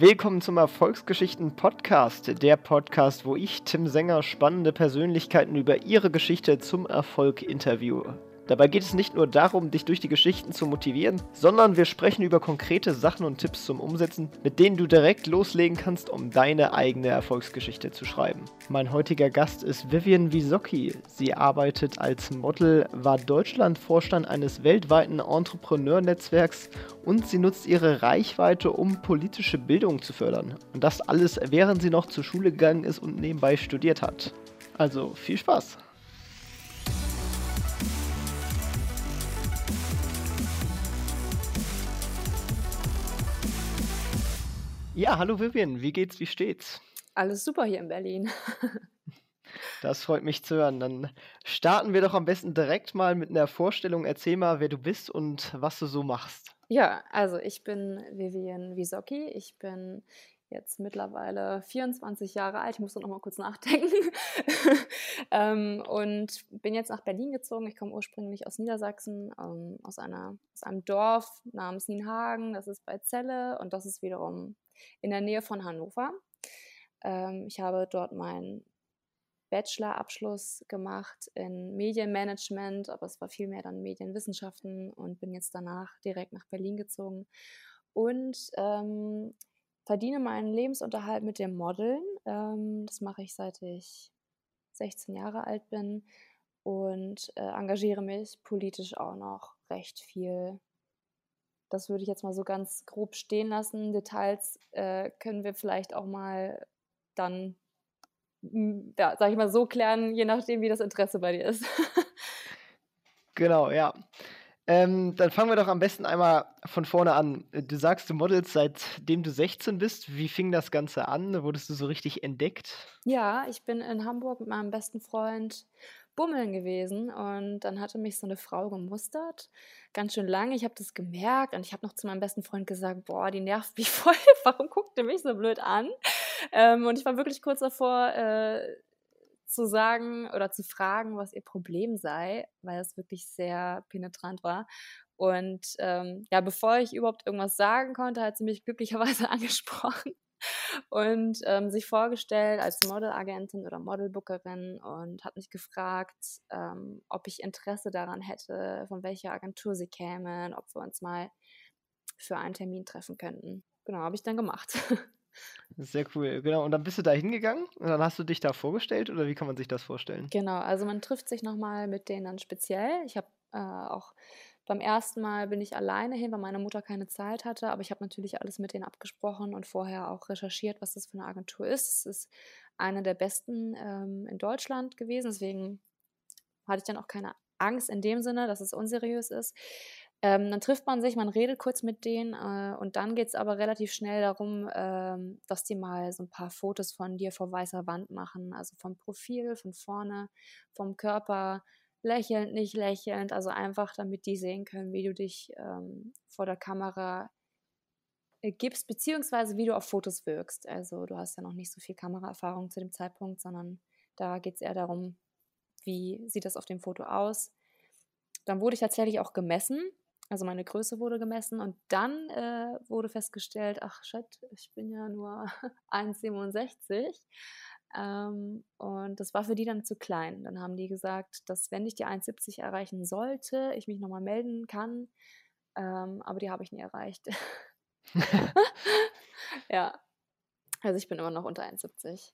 Willkommen zum Erfolgsgeschichten Podcast, der Podcast, wo ich, Tim Sänger, spannende Persönlichkeiten über ihre Geschichte zum Erfolg interviewe. Dabei geht es nicht nur darum, dich durch die Geschichten zu motivieren, sondern wir sprechen über konkrete Sachen und Tipps zum Umsetzen, mit denen du direkt loslegen kannst, um deine eigene Erfolgsgeschichte zu schreiben. Mein heutiger Gast ist Vivian Wisocki. Sie arbeitet als Model, war Deutschlandvorstand eines weltweiten Entrepreneur-Netzwerks und sie nutzt ihre Reichweite, um politische Bildung zu fördern. Und das alles, während sie noch zur Schule gegangen ist und nebenbei studiert hat. Also viel Spaß! Ja, hallo Vivian, wie geht's, wie steht's? Alles super hier in Berlin. Das freut mich zu hören. Dann starten wir doch am besten direkt mal mit einer Vorstellung. Erzähl mal, wer du bist und was du so machst. Ja, also ich bin Vivian Wisocki. Ich bin jetzt mittlerweile 24 Jahre alt. Ich muss noch mal kurz nachdenken. ähm, und bin jetzt nach Berlin gezogen. Ich komme ursprünglich aus Niedersachsen, ähm, aus, einer, aus einem Dorf namens Nienhagen. Das ist bei Celle und das ist wiederum in der Nähe von Hannover. Ähm, ich habe dort meinen Bachelorabschluss gemacht in Medienmanagement, aber es war vielmehr dann Medienwissenschaften und bin jetzt danach direkt nach Berlin gezogen und ähm, verdiene meinen Lebensunterhalt mit dem Modeln. Ähm, das mache ich seit ich 16 Jahre alt bin und äh, engagiere mich politisch auch noch recht viel das würde ich jetzt mal so ganz grob stehen lassen. Details äh, können wir vielleicht auch mal dann, hm, ja, sag ich mal, so klären, je nachdem, wie das Interesse bei dir ist. genau, ja. Ähm, dann fangen wir doch am besten einmal von vorne an. Du sagst, du modelst seitdem du 16 bist. Wie fing das Ganze an? Wurdest du so richtig entdeckt? Ja, ich bin in Hamburg mit meinem besten Freund Bummeln gewesen und dann hatte mich so eine Frau gemustert, ganz schön lange. Ich habe das gemerkt und ich habe noch zu meinem besten Freund gesagt, boah, die nervt mich voll, warum guckt ihr mich so blöd an? Ähm, und ich war wirklich kurz davor äh, zu sagen oder zu fragen, was ihr Problem sei, weil es wirklich sehr penetrant war. Und ähm, ja, bevor ich überhaupt irgendwas sagen konnte, hat sie mich glücklicherweise angesprochen und ähm, sich vorgestellt als Modelagentin oder Modelbookerin und hat mich gefragt, ähm, ob ich Interesse daran hätte, von welcher Agentur sie kämen, ob wir uns mal für einen Termin treffen könnten. Genau, habe ich dann gemacht. Sehr cool, genau. Und dann bist du da hingegangen und dann hast du dich da vorgestellt oder wie kann man sich das vorstellen? Genau, also man trifft sich nochmal mit denen dann speziell. Ich habe äh, auch beim ersten Mal bin ich alleine hin, weil meine Mutter keine Zeit hatte, aber ich habe natürlich alles mit denen abgesprochen und vorher auch recherchiert, was das für eine Agentur ist. Es ist eine der besten ähm, in Deutschland gewesen, deswegen hatte ich dann auch keine Angst in dem Sinne, dass es unseriös ist. Ähm, dann trifft man sich, man redet kurz mit denen äh, und dann geht es aber relativ schnell darum, ähm, dass die mal so ein paar Fotos von dir vor weißer Wand machen, also vom Profil, von vorne, vom Körper, lächelnd, nicht lächelnd, also einfach, damit die sehen können, wie du dich ähm, vor der Kamera äh, gibst, beziehungsweise wie du auf Fotos wirkst. Also du hast ja noch nicht so viel Kameraerfahrung zu dem Zeitpunkt, sondern da geht es eher darum, wie sieht das auf dem Foto aus. Dann wurde ich tatsächlich auch gemessen, also meine Größe wurde gemessen und dann äh, wurde festgestellt, ach shit, ich bin ja nur 1,67 ähm, und das war für die dann zu klein. Dann haben die gesagt, dass wenn ich die 1,70 erreichen sollte, ich mich nochmal melden kann. Ähm, aber die habe ich nie erreicht. ja. Also ich bin immer noch unter 1,70.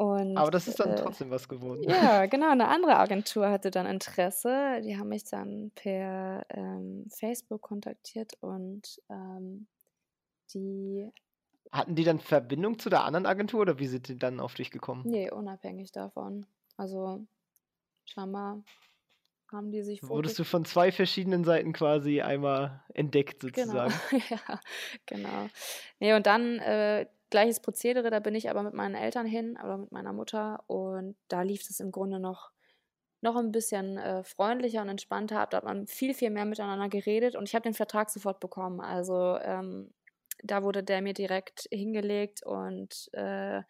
Und, Aber das ist dann äh, trotzdem was geworden. Ja, genau. Eine andere Agentur hatte dann Interesse. Die haben mich dann per ähm, Facebook kontaktiert und ähm, die hatten die dann Verbindung zu der anderen Agentur oder wie sind die dann auf dich gekommen? Nee, unabhängig davon. Also scheinbar haben die sich Wurdest du von zwei verschiedenen Seiten quasi einmal entdeckt Genau, sozusagen? ja, genau. Nee, und dann äh, gleiches Prozedere, da bin ich aber mit meinen Eltern hin oder mit meiner Mutter und da lief es im Grunde noch noch ein bisschen äh, freundlicher und entspannter Da hat man viel, viel mehr miteinander geredet und ich habe den Vertrag sofort bekommen. Also ähm, da wurde der mir direkt hingelegt und äh,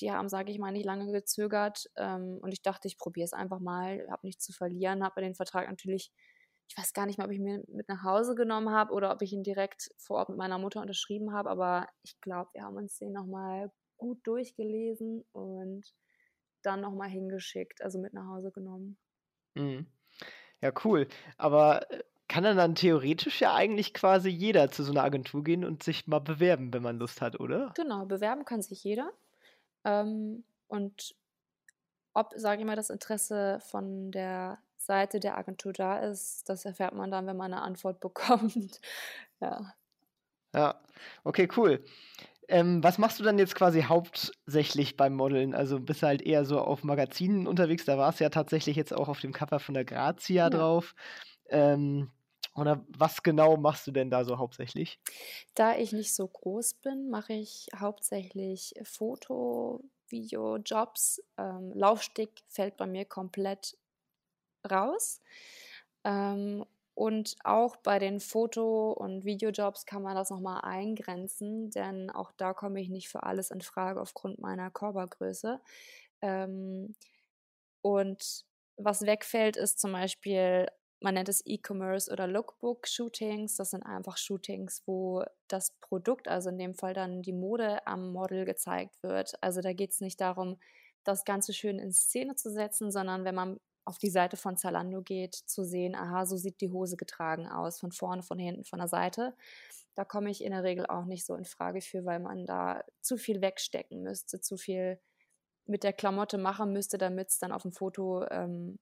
die haben, sage ich mal, nicht lange gezögert. Ähm, und ich dachte, ich probiere es einfach mal, habe nichts zu verlieren, habe den Vertrag natürlich ich weiß gar nicht mehr, ob ich mir mit nach Hause genommen habe oder ob ich ihn direkt vor Ort mit meiner Mutter unterschrieben habe, aber ich glaube, wir haben uns den nochmal gut durchgelesen und dann nochmal hingeschickt, also mit nach Hause genommen. Mhm. Ja, cool. Aber äh, kann dann dann theoretisch ja eigentlich quasi jeder zu so einer Agentur gehen und sich mal bewerben, wenn man Lust hat, oder? Genau, bewerben kann sich jeder. Ähm, und ob, sage ich mal, das Interesse von der Seite der Agentur da ist, das erfährt man dann, wenn man eine Antwort bekommt. ja. Ja, okay, cool. Ähm, was machst du dann jetzt quasi hauptsächlich beim Modeln? Also bist du halt eher so auf Magazinen unterwegs, da war es ja tatsächlich jetzt auch auf dem Cover von der Grazia ja. drauf. Ähm, oder was genau machst du denn da so hauptsächlich? Da ich nicht so groß bin, mache ich hauptsächlich Foto, Video, Jobs. Ähm, Laufstick fällt bei mir komplett raus. Ähm, und auch bei den Foto- und Videojobs kann man das nochmal eingrenzen, denn auch da komme ich nicht für alles in Frage aufgrund meiner Körpergröße. Ähm, und was wegfällt, ist zum Beispiel, man nennt es E-Commerce oder Lookbook-Shootings. Das sind einfach Shootings, wo das Produkt, also in dem Fall dann die Mode am Model gezeigt wird. Also da geht es nicht darum, das Ganze schön in Szene zu setzen, sondern wenn man auf die Seite von Zalando geht, zu sehen, aha, so sieht die Hose getragen aus, von vorne, von hinten, von der Seite. Da komme ich in der Regel auch nicht so in Frage für, weil man da zu viel wegstecken müsste, zu viel mit der Klamotte machen müsste, damit es dann auf dem Foto ähm,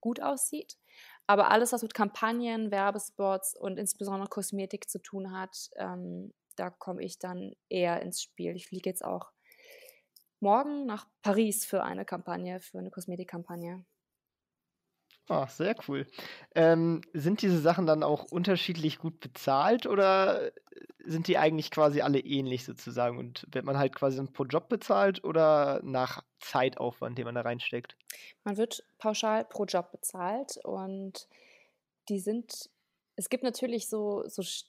gut aussieht. Aber alles, was mit Kampagnen, Werbespots und insbesondere Kosmetik zu tun hat, ähm, da komme ich dann eher ins Spiel. Ich fliege jetzt auch morgen nach Paris für eine Kampagne, für eine Kosmetikkampagne. Ah, sehr cool. Ähm, sind diese Sachen dann auch unterschiedlich gut bezahlt oder sind die eigentlich quasi alle ähnlich sozusagen? Und wird man halt quasi pro Job bezahlt oder nach Zeitaufwand, den man da reinsteckt? Man wird pauschal pro Job bezahlt und die sind, es gibt natürlich so, so es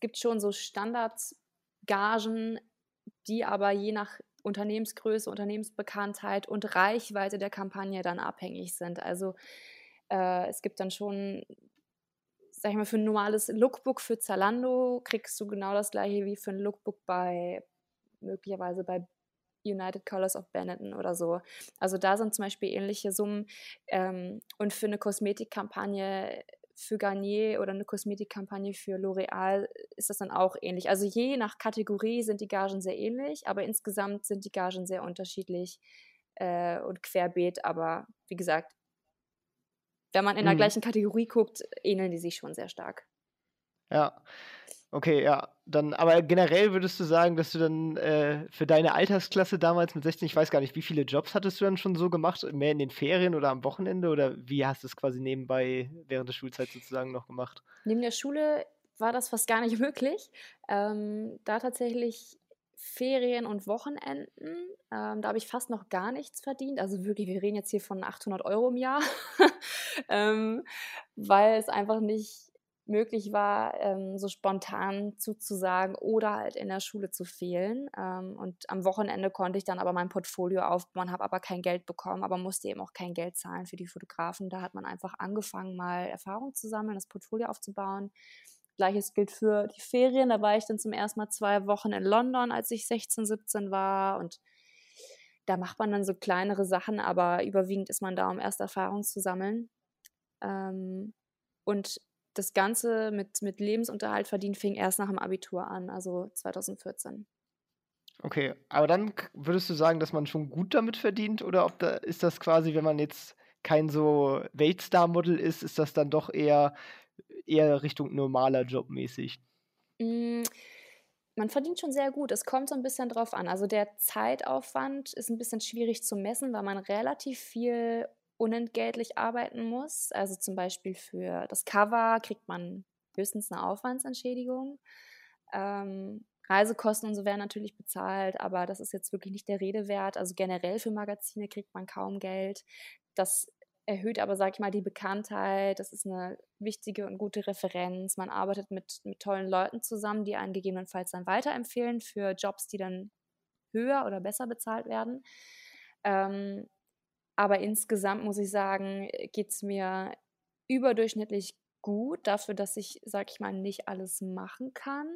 gibt schon so Standardgagen, die aber je nach Unternehmensgröße, Unternehmensbekanntheit und Reichweite der Kampagne dann abhängig sind. Also äh, es gibt dann schon, sag ich mal, für ein normales Lookbook für Zalando kriegst du genau das gleiche wie für ein Lookbook bei möglicherweise bei United Colors of Benetton oder so. Also da sind zum Beispiel ähnliche Summen. Ähm, und für eine Kosmetikkampagne für Garnier oder eine Kosmetikkampagne für L'Oreal ist das dann auch ähnlich. Also je nach Kategorie sind die Gagen sehr ähnlich, aber insgesamt sind die Gagen sehr unterschiedlich äh, und querbeet. Aber wie gesagt, wenn man in der mhm. gleichen Kategorie guckt, ähneln die sich schon sehr stark. Ja. Okay, ja. Dann, aber generell würdest du sagen, dass du dann äh, für deine Altersklasse damals mit 16, ich weiß gar nicht, wie viele Jobs hattest du dann schon so gemacht? Mehr in den Ferien oder am Wochenende? Oder wie hast du es quasi nebenbei während der Schulzeit sozusagen noch gemacht? Neben der Schule war das fast gar nicht möglich. Ähm, da tatsächlich Ferien und Wochenenden, ähm, da habe ich fast noch gar nichts verdient. Also wirklich, wir reden jetzt hier von 800 Euro im Jahr, ähm, weil es einfach nicht möglich war, ähm, so spontan zuzusagen oder halt in der Schule zu fehlen. Ähm, und am Wochenende konnte ich dann aber mein Portfolio aufbauen, habe aber kein Geld bekommen, aber musste eben auch kein Geld zahlen für die Fotografen. Da hat man einfach angefangen, mal Erfahrung zu sammeln, das Portfolio aufzubauen. Gleiches gilt für die Ferien. Da war ich dann zum ersten Mal zwei Wochen in London, als ich 16, 17 war und da macht man dann so kleinere Sachen, aber überwiegend ist man da, um erste Erfahrungen zu sammeln. Ähm, und das Ganze mit, mit Lebensunterhalt verdienen fing erst nach dem Abitur an, also 2014. Okay, aber dann würdest du sagen, dass man schon gut damit verdient oder ob da ist das quasi, wenn man jetzt kein so Weltstar-Model ist, ist das dann doch eher, eher Richtung normaler Job mäßig? Mm, man verdient schon sehr gut. Es kommt so ein bisschen drauf an. Also der Zeitaufwand ist ein bisschen schwierig zu messen, weil man relativ viel unentgeltlich arbeiten muss. Also zum Beispiel für das Cover kriegt man höchstens eine Aufwandsentschädigung. Ähm, Reisekosten und so werden natürlich bezahlt, aber das ist jetzt wirklich nicht der Rede wert. Also generell für Magazine kriegt man kaum Geld. Das erhöht aber, sag ich mal, die Bekanntheit. Das ist eine wichtige und gute Referenz. Man arbeitet mit, mit tollen Leuten zusammen, die einen gegebenenfalls dann weiterempfehlen für Jobs, die dann höher oder besser bezahlt werden. Ähm, aber insgesamt muss ich sagen, geht es mir überdurchschnittlich gut dafür, dass ich, sag ich mal, nicht alles machen kann.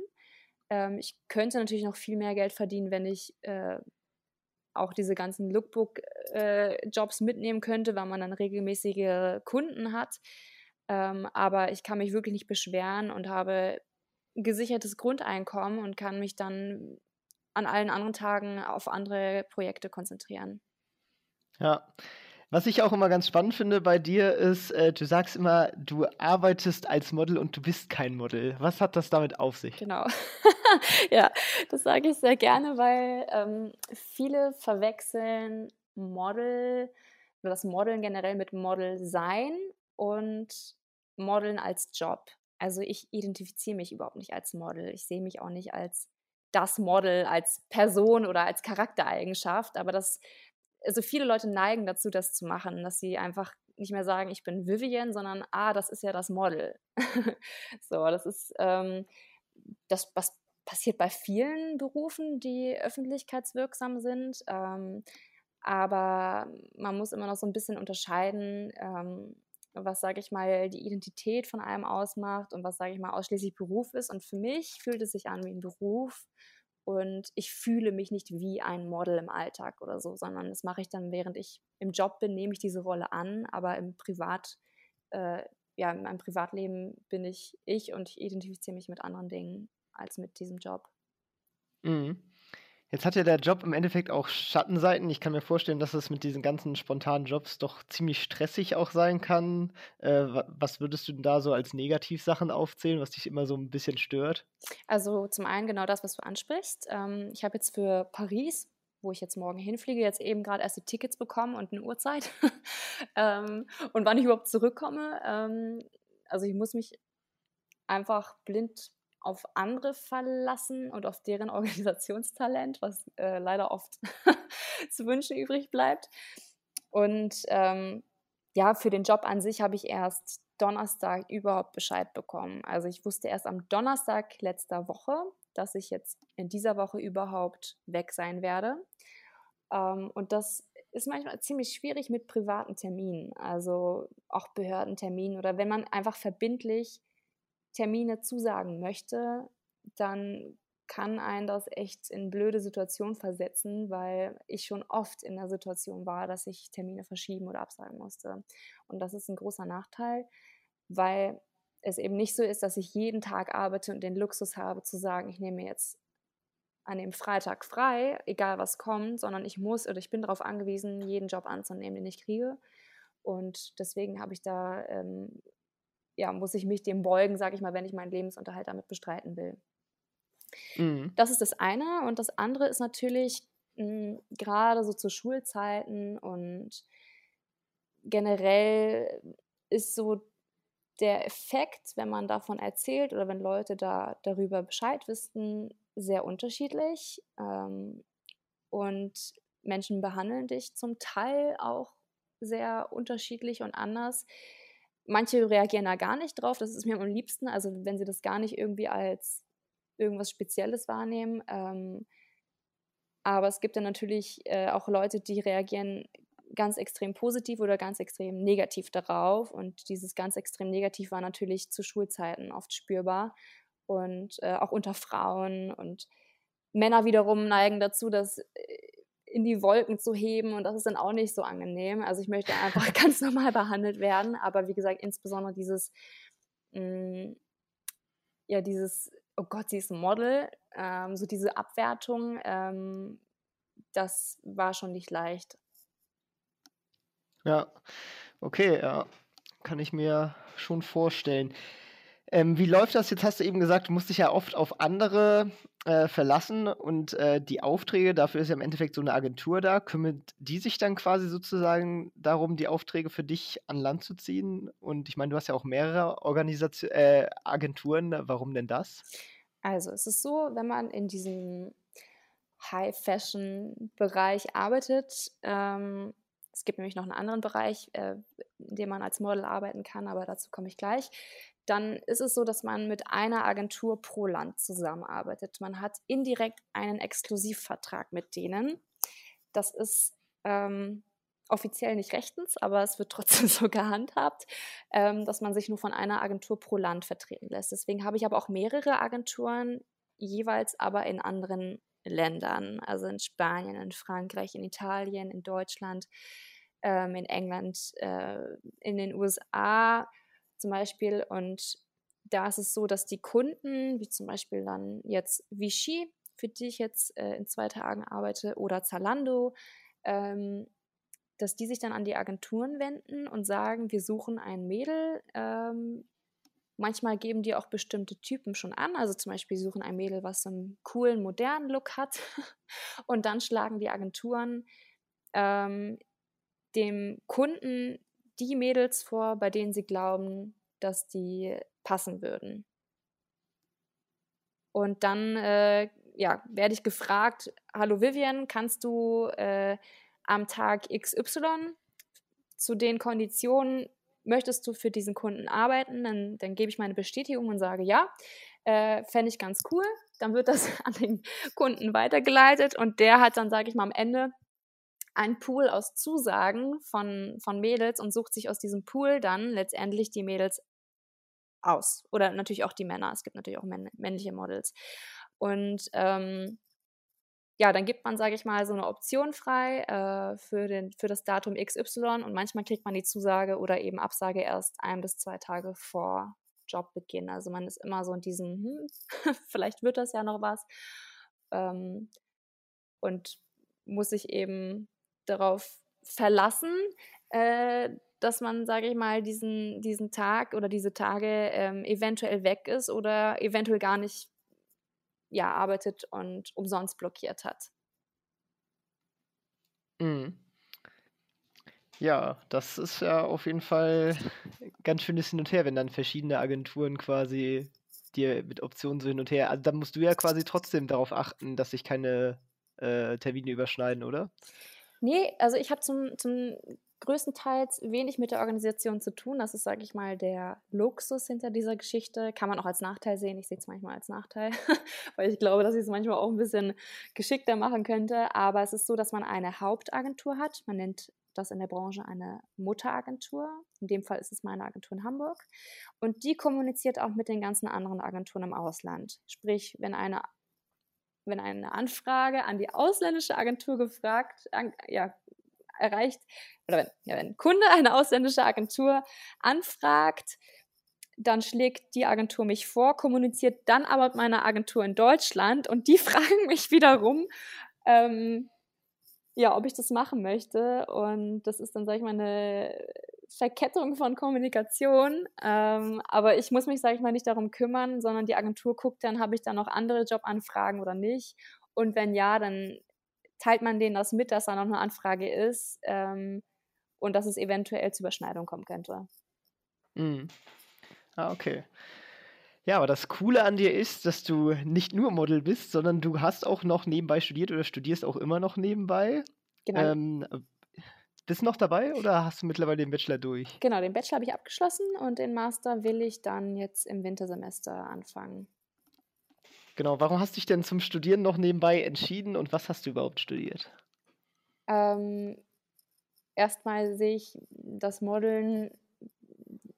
Ähm, ich könnte natürlich noch viel mehr Geld verdienen, wenn ich äh, auch diese ganzen Lookbook-Jobs äh, mitnehmen könnte, weil man dann regelmäßige Kunden hat. Ähm, aber ich kann mich wirklich nicht beschweren und habe gesichertes Grundeinkommen und kann mich dann an allen anderen Tagen auf andere Projekte konzentrieren. Ja. Was ich auch immer ganz spannend finde bei dir ist, äh, du sagst immer, du arbeitest als Model und du bist kein Model. Was hat das damit auf sich? Genau. ja, das sage ich sehr gerne, weil ähm, viele verwechseln Model oder das Modeln generell mit Model sein und Modeln als Job. Also ich identifiziere mich überhaupt nicht als Model. Ich sehe mich auch nicht als das Model, als Person oder als Charaktereigenschaft. Aber das, also viele Leute neigen dazu, das zu machen, dass sie einfach nicht mehr sagen, ich bin Vivian, sondern ah, das ist ja das Model. so, das ist ähm, das, was passiert bei vielen Berufen, die öffentlichkeitswirksam sind. Ähm, aber man muss immer noch so ein bisschen unterscheiden, ähm, was, sage ich mal, die Identität von einem ausmacht und was, sage ich mal, ausschließlich Beruf ist. Und für mich fühlt es sich an wie ein Beruf und ich fühle mich nicht wie ein Model im Alltag oder so, sondern das mache ich dann, während ich im Job bin, nehme ich diese Rolle an, aber im Privat, äh, ja, in meinem Privatleben bin ich ich und ich identifiziere mich mit anderen Dingen als mit diesem Job. Mhm. Jetzt hat ja der Job im Endeffekt auch Schattenseiten. Ich kann mir vorstellen, dass es mit diesen ganzen spontanen Jobs doch ziemlich stressig auch sein kann. Äh, was würdest du denn da so als Negativsachen aufzählen, was dich immer so ein bisschen stört? Also zum einen genau das, was du ansprichst. Ähm, ich habe jetzt für Paris, wo ich jetzt morgen hinfliege, jetzt eben gerade erst die Tickets bekommen und eine Uhrzeit. ähm, und wann ich überhaupt zurückkomme. Ähm, also ich muss mich einfach blind auf andere verlassen und auf deren Organisationstalent, was äh, leider oft zu wünschen übrig bleibt. Und ähm, ja, für den Job an sich habe ich erst Donnerstag überhaupt Bescheid bekommen. Also ich wusste erst am Donnerstag letzter Woche, dass ich jetzt in dieser Woche überhaupt weg sein werde. Ähm, und das ist manchmal ziemlich schwierig mit privaten Terminen, also auch Behördenterminen oder wenn man einfach verbindlich Termine zusagen möchte, dann kann einen das echt in blöde Situationen versetzen, weil ich schon oft in der Situation war, dass ich Termine verschieben oder absagen musste. Und das ist ein großer Nachteil, weil es eben nicht so ist, dass ich jeden Tag arbeite und den Luxus habe zu sagen, ich nehme jetzt an dem Freitag frei, egal was kommt, sondern ich muss oder ich bin darauf angewiesen, jeden Job anzunehmen, den ich kriege. Und deswegen habe ich da ähm, ja, muss ich mich dem beugen, sage ich mal, wenn ich meinen Lebensunterhalt damit bestreiten will. Mhm. Das ist das eine. Und das andere ist natürlich hm, gerade so zu Schulzeiten und generell ist so der Effekt, wenn man davon erzählt oder wenn Leute da darüber Bescheid wissen, sehr unterschiedlich. Ähm, und Menschen behandeln dich zum Teil auch sehr unterschiedlich und anders. Manche reagieren da gar nicht drauf, das ist mir am liebsten, also wenn sie das gar nicht irgendwie als irgendwas Spezielles wahrnehmen. Ähm, aber es gibt dann natürlich äh, auch Leute, die reagieren ganz extrem positiv oder ganz extrem negativ darauf. Und dieses ganz extrem negativ war natürlich zu Schulzeiten oft spürbar und äh, auch unter Frauen. Und Männer wiederum neigen dazu, dass äh, in die Wolken zu heben und das ist dann auch nicht so angenehm. Also ich möchte einfach ganz normal behandelt werden, aber wie gesagt, insbesondere dieses, mh, mm, ja, dieses, oh Gott, sie ist ein Model, ähm, so diese Abwertung, ähm, das war schon nicht leicht. Ja, okay, ja, kann ich mir schon vorstellen. Ähm, wie läuft das? Jetzt hast du eben gesagt, du musst dich ja oft auf andere äh, verlassen und äh, die Aufträge, dafür ist ja im Endeffekt so eine Agentur da. Kümmert die sich dann quasi sozusagen darum, die Aufträge für dich an Land zu ziehen? Und ich meine, du hast ja auch mehrere Organisation äh, Agenturen. Warum denn das? Also es ist so, wenn man in diesem High-Fashion-Bereich arbeitet, ähm, es gibt nämlich noch einen anderen Bereich, äh, in dem man als Model arbeiten kann, aber dazu komme ich gleich dann ist es so, dass man mit einer Agentur pro Land zusammenarbeitet. Man hat indirekt einen Exklusivvertrag mit denen. Das ist ähm, offiziell nicht rechtens, aber es wird trotzdem so gehandhabt, ähm, dass man sich nur von einer Agentur pro Land vertreten lässt. Deswegen habe ich aber auch mehrere Agenturen, jeweils aber in anderen Ländern, also in Spanien, in Frankreich, in Italien, in Deutschland, ähm, in England, äh, in den USA zum Beispiel. Und da ist es so, dass die Kunden, wie zum Beispiel dann jetzt Vichy, für die ich jetzt äh, in zwei Tagen arbeite, oder Zalando, ähm, dass die sich dann an die Agenturen wenden und sagen, wir suchen ein Mädel. Ähm, manchmal geben die auch bestimmte Typen schon an. Also zum Beispiel suchen ein Mädel, was so einen coolen, modernen Look hat. und dann schlagen die Agenturen ähm, dem Kunden die Mädels vor, bei denen sie glauben, dass die passen würden. Und dann äh, ja, werde ich gefragt, hallo Vivian, kannst du äh, am Tag XY zu den Konditionen, möchtest du für diesen Kunden arbeiten? Dann, dann gebe ich meine Bestätigung und sage ja. Äh, Fände ich ganz cool. Dann wird das an den Kunden weitergeleitet und der hat dann, sage ich mal, am Ende ein Pool aus Zusagen von, von Mädels und sucht sich aus diesem Pool dann letztendlich die Mädels aus. Oder natürlich auch die Männer. Es gibt natürlich auch männliche Models. Und ähm, ja, dann gibt man, sage ich mal, so eine Option frei äh, für, den, für das Datum XY und manchmal kriegt man die Zusage oder eben Absage erst ein bis zwei Tage vor Jobbeginn. Also man ist immer so in diesem, hm, vielleicht wird das ja noch was. Ähm, und muss sich eben darauf verlassen, äh, dass man, sage ich mal, diesen, diesen Tag oder diese Tage ähm, eventuell weg ist oder eventuell gar nicht ja, arbeitet und umsonst blockiert hat. Mhm. Ja, das ist ja auf jeden Fall ganz schönes Hin und Her, wenn dann verschiedene Agenturen quasi dir mit Optionen so hin und her. Also dann musst du ja quasi trotzdem darauf achten, dass sich keine äh, Termine überschneiden, oder? Nee, also ich habe zum, zum größtenteils wenig mit der Organisation zu tun. Das ist, sage ich mal, der Luxus hinter dieser Geschichte. Kann man auch als Nachteil sehen. Ich sehe es manchmal als Nachteil, weil ich glaube, dass ich es manchmal auch ein bisschen geschickter machen könnte. Aber es ist so, dass man eine Hauptagentur hat. Man nennt das in der Branche eine Mutteragentur. In dem Fall ist es meine Agentur in Hamburg. Und die kommuniziert auch mit den ganzen anderen Agenturen im Ausland. Sprich, wenn eine wenn eine Anfrage an die ausländische Agentur gefragt, an, ja, erreicht, oder wenn, ja, wenn ein Kunde eine ausländische Agentur anfragt, dann schlägt die Agentur mich vor, kommuniziert dann aber mit meiner Agentur in Deutschland und die fragen mich wiederum, ähm, ja, ob ich das machen möchte. Und das ist dann, sage ich mal, eine Verkettung von Kommunikation. Ähm, aber ich muss mich, sage ich mal, nicht darum kümmern, sondern die Agentur guckt dann, habe ich da noch andere Jobanfragen oder nicht. Und wenn ja, dann teilt man denen das mit, dass da noch eine Anfrage ist ähm, und dass es eventuell zu Überschneidung kommen könnte. Mhm. Ah, okay. Ja, aber das Coole an dir ist, dass du nicht nur Model bist, sondern du hast auch noch nebenbei studiert oder studierst auch immer noch nebenbei. Genau. Ähm, bist du noch dabei oder hast du mittlerweile den Bachelor durch? Genau, den Bachelor habe ich abgeschlossen und den Master will ich dann jetzt im Wintersemester anfangen. Genau, warum hast du dich denn zum Studieren noch nebenbei entschieden und was hast du überhaupt studiert? Ähm, erstmal sehe ich das Modeln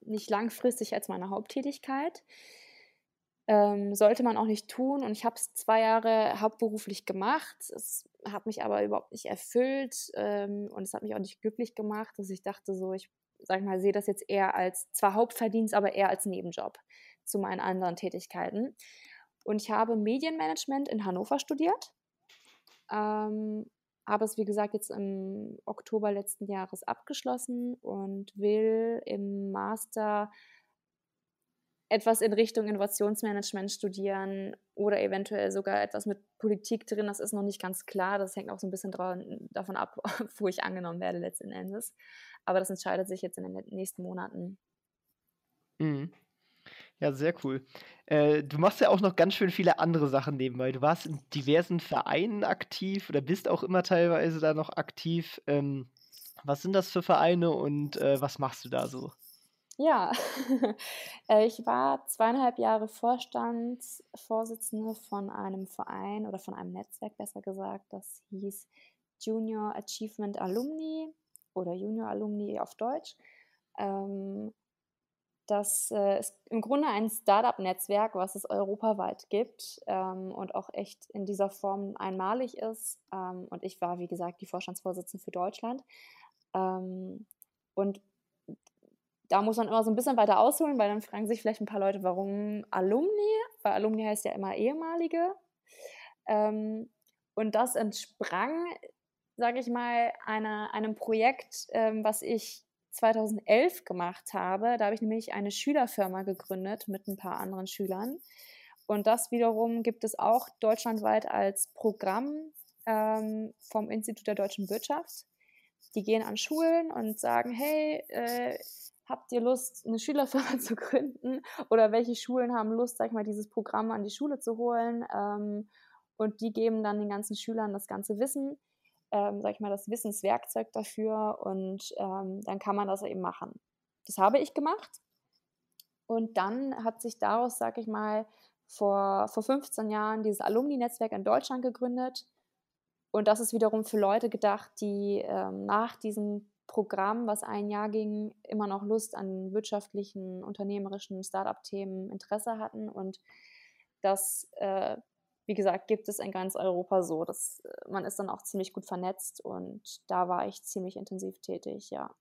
nicht langfristig als meine Haupttätigkeit. Ähm, sollte man auch nicht tun. Und ich habe es zwei Jahre hauptberuflich gemacht. Es hat mich aber überhaupt nicht erfüllt ähm, und es hat mich auch nicht glücklich gemacht, dass ich dachte, so, ich sag mal, sehe das jetzt eher als zwar Hauptverdienst, aber eher als Nebenjob zu meinen anderen Tätigkeiten. Und ich habe Medienmanagement in Hannover studiert. Ähm, habe es, wie gesagt, jetzt im Oktober letzten Jahres abgeschlossen und will im Master etwas in Richtung Innovationsmanagement studieren oder eventuell sogar etwas mit Politik drin. Das ist noch nicht ganz klar. Das hängt auch so ein bisschen davon ab, wo ich angenommen werde letzten Endes. Aber das entscheidet sich jetzt in den nächsten Monaten. Mhm. Ja, sehr cool. Äh, du machst ja auch noch ganz schön viele andere Sachen nebenbei. Du warst in diversen Vereinen aktiv oder bist auch immer teilweise da noch aktiv. Ähm, was sind das für Vereine und äh, was machst du da so? Ja, äh, ich war zweieinhalb Jahre Vorstandsvorsitzende von einem Verein oder von einem Netzwerk, besser gesagt. Das hieß Junior Achievement Alumni. oder Junior Alumni auf Deutsch. Ähm, das äh, ist im Grunde ein Startup-Netzwerk, was es europaweit gibt ähm, und auch echt in dieser Form einmalig ist. Ähm, und ich war, wie gesagt, die Vorstandsvorsitzende für Deutschland. Und da muss man immer so ein bisschen weiter ausholen, weil dann fragen sich vielleicht ein paar Leute, warum Alumni? Weil Alumni heißt ja immer ehemalige. Ähm, und das entsprang, sage ich mal, einer, einem Projekt, ähm, was ich 2011 gemacht habe. Da habe ich nämlich eine Schülerfirma gegründet mit ein paar anderen Schülern. Und das wiederum gibt es auch deutschlandweit als Programm ähm, vom Institut der deutschen Wirtschaft. Die gehen an Schulen und sagen, hey, äh, habt ihr Lust, eine Schülerfirma zu gründen? Oder welche Schulen haben Lust, sag ich mal, dieses Programm an die Schule zu holen? Ähm, und die geben dann den ganzen Schülern das ganze Wissen ähm, sag ich mal, das Wissenswerkzeug dafür und ähm, dann kann man das eben machen. Das habe ich gemacht und dann hat sich daraus, sag ich mal, vor, vor 15 Jahren dieses Alumni-Netzwerk in Deutschland gegründet und das ist wiederum für Leute gedacht, die ähm, nach diesem Programm, was ein Jahr ging, immer noch Lust an wirtschaftlichen, unternehmerischen Startup-Themen Interesse hatten und das äh, wie gesagt, gibt es in ganz Europa so. dass äh, man ist dann auch ziemlich gut vernetzt und da war ich ziemlich intensiv tätig, ja.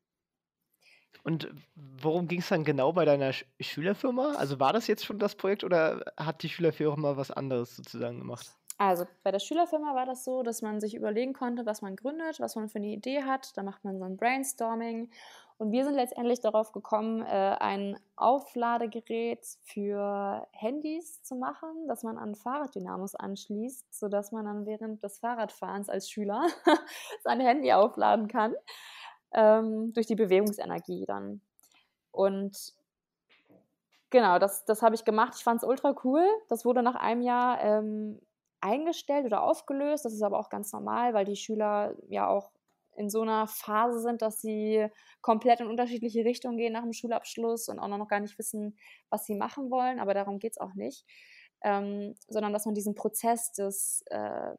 Und worum ging es dann genau bei deiner Sch Schülerfirma? Also war das jetzt schon das Projekt oder hat die Schülerfirma was anderes sozusagen gemacht? Also bei der Schülerfirma war das so, dass man sich überlegen konnte, was man gründet, was man für eine Idee hat. Da macht man so ein Brainstorming und wir sind letztendlich darauf gekommen, äh, ein Aufladegerät für Handys zu machen, das man an Fahrraddynamos anschließt, sodass man dann während des Fahrradfahrens als Schüler sein Handy aufladen kann, ähm, durch die Bewegungsenergie dann. Und genau, das, das habe ich gemacht. Ich fand es ultra cool. Das wurde nach einem Jahr ähm, eingestellt oder aufgelöst. Das ist aber auch ganz normal, weil die Schüler ja auch in so einer Phase sind, dass sie komplett in unterschiedliche Richtungen gehen nach dem Schulabschluss und auch noch gar nicht wissen, was sie machen wollen. Aber darum geht es auch nicht. Ähm, sondern dass man diesen Prozess des äh,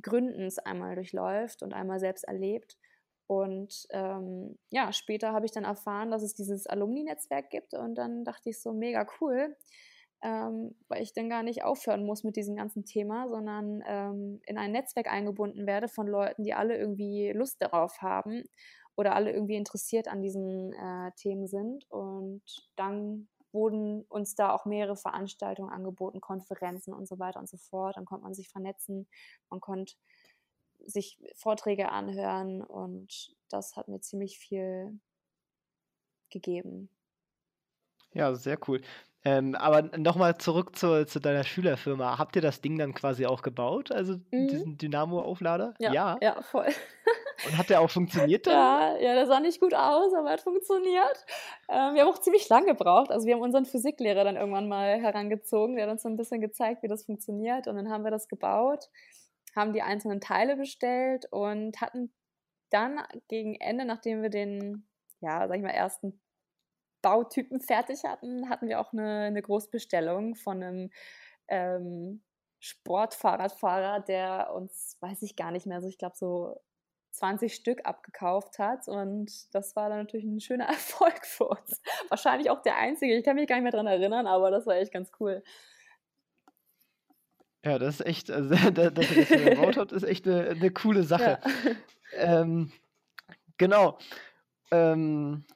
Gründens einmal durchläuft und einmal selbst erlebt. Und ähm, ja, später habe ich dann erfahren, dass es dieses Alumni-Netzwerk gibt und dann dachte ich so, mega cool ähm, weil ich dann gar nicht aufhören muss mit diesem ganzen Thema, sondern ähm, in ein Netzwerk eingebunden werde von Leuten, die alle irgendwie Lust darauf haben oder alle irgendwie interessiert an diesen äh, Themen sind. Und dann wurden uns da auch mehrere Veranstaltungen angeboten, Konferenzen und so weiter und so fort. Dann konnte man sich vernetzen, man konnte sich Vorträge anhören und das hat mir ziemlich viel gegeben. Ja, sehr cool. Ähm, aber nochmal zurück zu, zu deiner Schülerfirma. Habt ihr das Ding dann quasi auch gebaut? Also mhm. diesen Dynamo-Auflader? Ja, ja, ja. voll. Und hat der auch funktioniert dann? Ja, ja, der sah nicht gut aus, aber hat funktioniert. Ähm, wir haben auch ziemlich lang gebraucht. Also wir haben unseren Physiklehrer dann irgendwann mal herangezogen, der hat uns so ein bisschen gezeigt, wie das funktioniert. Und dann haben wir das gebaut, haben die einzelnen Teile bestellt und hatten dann gegen Ende, nachdem wir den, ja, sag ich mal, ersten Bautypen fertig hatten, hatten wir auch eine, eine Großbestellung von einem ähm, Sportfahrradfahrer, der uns, weiß ich gar nicht mehr, so ich glaube so 20 Stück abgekauft hat und das war dann natürlich ein schöner Erfolg für uns. Wahrscheinlich auch der einzige, ich kann mich gar nicht mehr daran erinnern, aber das war echt ganz cool. Ja, das ist echt, also, dass ihr das gebaut habt, ist echt eine, eine coole Sache. Ja. Ähm, genau. Ähm,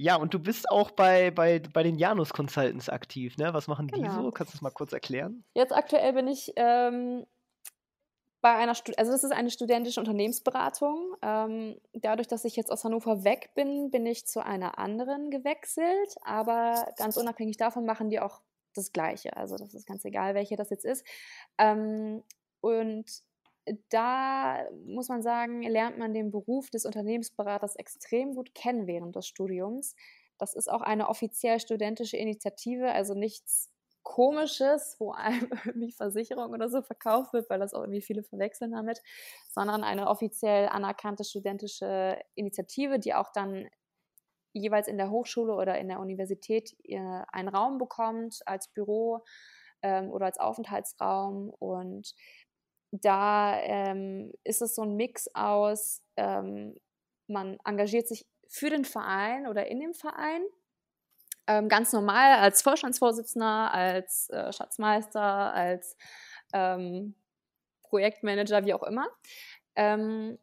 ja, und du bist auch bei, bei, bei den Janus Consultants aktiv, ne? Was machen genau. die so? Kannst du das mal kurz erklären? Jetzt aktuell bin ich ähm, bei einer, Stud also das ist eine studentische Unternehmensberatung. Ähm, dadurch, dass ich jetzt aus Hannover weg bin, bin ich zu einer anderen gewechselt, aber ganz unabhängig davon machen die auch das Gleiche. Also das ist ganz egal, welche das jetzt ist. Ähm, und da muss man sagen, lernt man den Beruf des Unternehmensberaters extrem gut kennen während des Studiums. Das ist auch eine offiziell studentische Initiative, also nichts Komisches, wo einem irgendwie Versicherung oder so verkauft wird, weil das auch irgendwie viele verwechseln damit, sondern eine offiziell anerkannte studentische Initiative, die auch dann jeweils in der Hochschule oder in der Universität äh, einen Raum bekommt als Büro ähm, oder als Aufenthaltsraum und da ähm, ist es so ein Mix aus ähm, man engagiert sich für den Verein oder in dem Verein. Ähm, ganz normal als Vorstandsvorsitzender, als äh, Schatzmeister, als ähm, Projektmanager, wie auch immer. Ähm,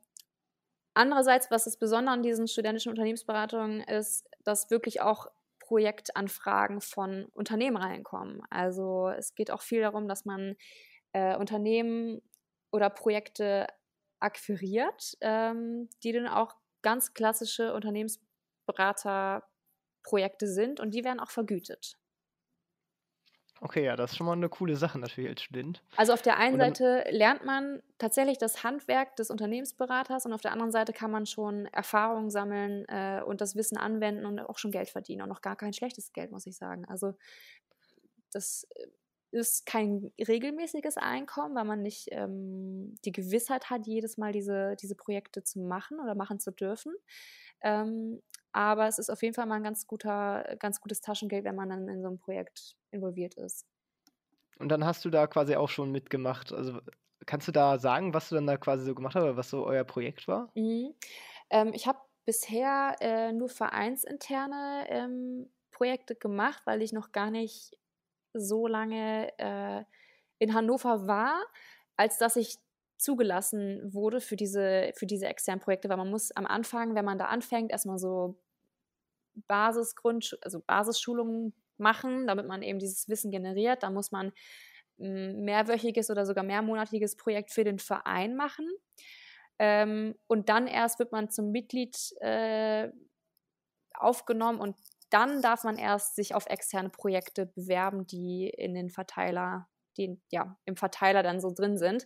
andererseits, was das Besondere an diesen studentischen Unternehmensberatungen ist, dass wirklich auch Projektanfragen von Unternehmen reinkommen. Also es geht auch viel darum, dass man äh, Unternehmen oder Projekte akquiriert, ähm, die dann auch ganz klassische Unternehmensberaterprojekte sind und die werden auch vergütet. Okay, ja, das ist schon mal eine coole Sache natürlich als Student. Also auf der einen Seite lernt man tatsächlich das Handwerk des Unternehmensberaters und auf der anderen Seite kann man schon Erfahrungen sammeln äh, und das Wissen anwenden und auch schon Geld verdienen und noch gar kein schlechtes Geld, muss ich sagen. Also das äh, ist kein regelmäßiges Einkommen, weil man nicht ähm, die Gewissheit hat, jedes Mal diese, diese Projekte zu machen oder machen zu dürfen. Ähm, aber es ist auf jeden Fall mal ein ganz guter, ganz gutes Taschengeld, wenn man dann in so einem Projekt involviert ist. Und dann hast du da quasi auch schon mitgemacht. Also kannst du da sagen, was du dann da quasi so gemacht hast oder was so euer Projekt war? Mhm. Ähm, ich habe bisher äh, nur vereinsinterne ähm, Projekte gemacht, weil ich noch gar nicht so lange äh, in Hannover war, als dass ich zugelassen wurde für diese, für diese externen Projekte, weil man muss am Anfang, wenn man da anfängt, erstmal so Basisgrund, also Basisschulungen machen, damit man eben dieses Wissen generiert. Da muss man ein mehrwöchiges oder sogar mehrmonatiges Projekt für den Verein machen. Ähm, und dann erst wird man zum Mitglied äh, aufgenommen und dann darf man erst sich auf externe Projekte bewerben, die in den Verteiler, die ja im Verteiler dann so drin sind.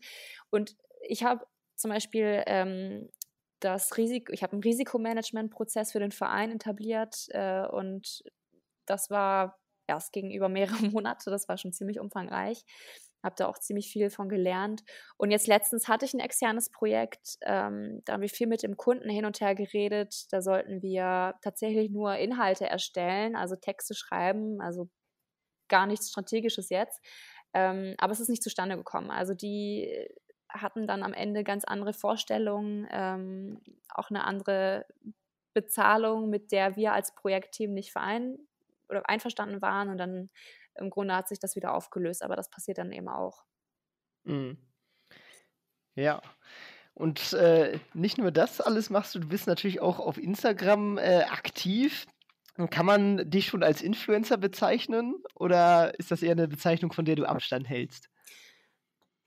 Und ich habe zum Beispiel ähm, das Risiko, ich habe einen Risikomanagementprozess für den Verein etabliert äh, und das war, ja, es ging über mehrere Monate, das war schon ziemlich umfangreich habe da auch ziemlich viel von gelernt. Und jetzt letztens hatte ich ein externes Projekt, ähm, da haben wir viel mit dem Kunden hin und her geredet. Da sollten wir tatsächlich nur Inhalte erstellen, also Texte schreiben, also gar nichts Strategisches jetzt. Ähm, aber es ist nicht zustande gekommen. Also die hatten dann am Ende ganz andere Vorstellungen, ähm, auch eine andere Bezahlung, mit der wir als Projektteam nicht verein oder einverstanden waren. Und dann im Grunde hat sich das wieder aufgelöst, aber das passiert dann eben auch. Mhm. Ja. Und äh, nicht nur das alles machst du, du bist natürlich auch auf Instagram äh, aktiv. Kann man dich schon als Influencer bezeichnen oder ist das eher eine Bezeichnung, von der du Abstand hältst?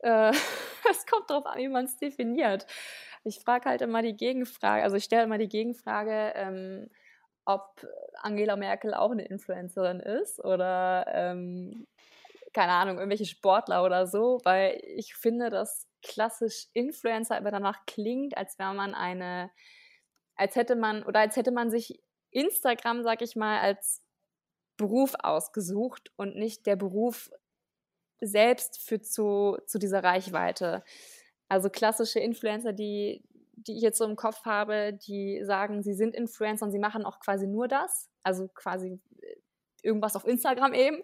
Äh, es kommt darauf an, wie man es definiert. Ich frage halt immer die Gegenfrage, also ich stelle immer die Gegenfrage, ähm, ob Angela Merkel auch eine Influencerin ist oder ähm, keine Ahnung, irgendwelche Sportler oder so, weil ich finde, dass klassisch Influencer immer danach klingt, als wäre man eine, als hätte man oder als hätte man sich Instagram, sag ich mal, als Beruf ausgesucht und nicht der Beruf selbst führt zu, zu dieser Reichweite. Also klassische Influencer, die, die ich jetzt so im Kopf habe, die sagen, sie sind Influencer und sie machen auch quasi nur das, also quasi äh, irgendwas auf Instagram eben.